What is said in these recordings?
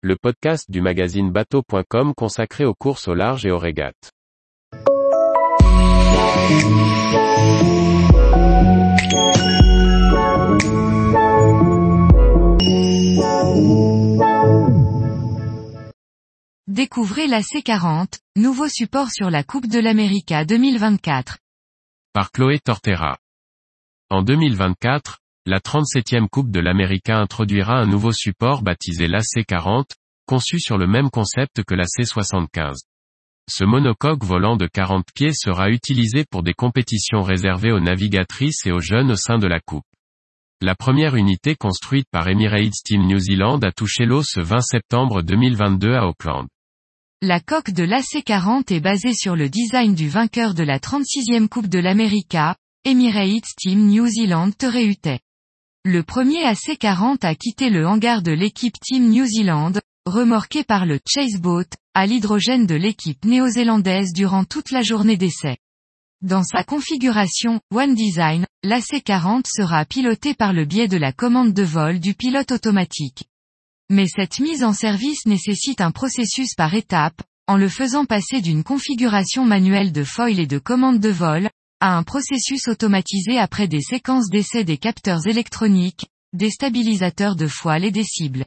le podcast du magazine bateau.com consacré aux courses au large et aux régates. Découvrez la C40, nouveau support sur la Coupe de l'América 2024. Par Chloé Tortera. En 2024, la 37e Coupe de l'América introduira un nouveau support baptisé l'AC40, conçu sur le même concept que la C75. Ce monocoque volant de 40 pieds sera utilisé pour des compétitions réservées aux navigatrices et aux jeunes au sein de la Coupe. La première unité construite par Emirates Team New Zealand a touché l'eau ce 20 septembre 2022 à Auckland. La coque de l'AC40 est basée sur le design du vainqueur de la 36e Coupe de l'América, Emirates Team New Zealand Tereuté. Le premier AC40 a quitté le hangar de l'équipe Team New Zealand, remorqué par le Chase Boat, à l'hydrogène de l'équipe néo-zélandaise durant toute la journée d'essai. Dans sa configuration One Design, l'AC40 sera piloté par le biais de la commande de vol du pilote automatique. Mais cette mise en service nécessite un processus par étapes, en le faisant passer d'une configuration manuelle de foil et de commande de vol, à un processus automatisé après des séquences d'essai des capteurs électroniques, des stabilisateurs de foile et des cibles.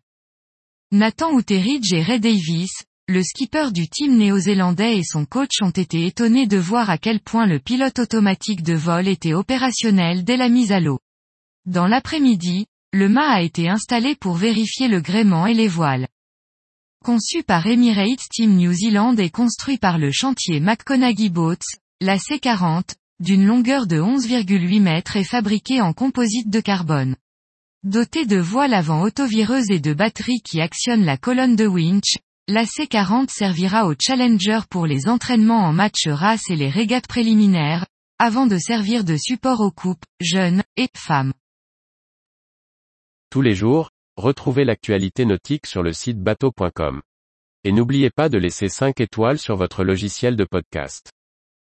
Nathan Outeridge et Ray Davis, le skipper du team néo-zélandais et son coach ont été étonnés de voir à quel point le pilote automatique de vol était opérationnel dès la mise à l'eau. Dans l'après-midi, le mât a été installé pour vérifier le gréement et les voiles. Conçu par Emirates Team New Zealand et construit par le chantier McConaughey Boats, la C40, d'une longueur de 11,8 mètres est fabriquée en composite de carbone. Dotée de voiles avant autovireuses et de batteries qui actionnent la colonne de winch, la C40 servira aux Challenger pour les entraînements en match race et les régates préliminaires, avant de servir de support aux coupes, jeunes, et femmes. Tous les jours, retrouvez l'actualité nautique sur le site bateau.com. Et n'oubliez pas de laisser 5 étoiles sur votre logiciel de podcast.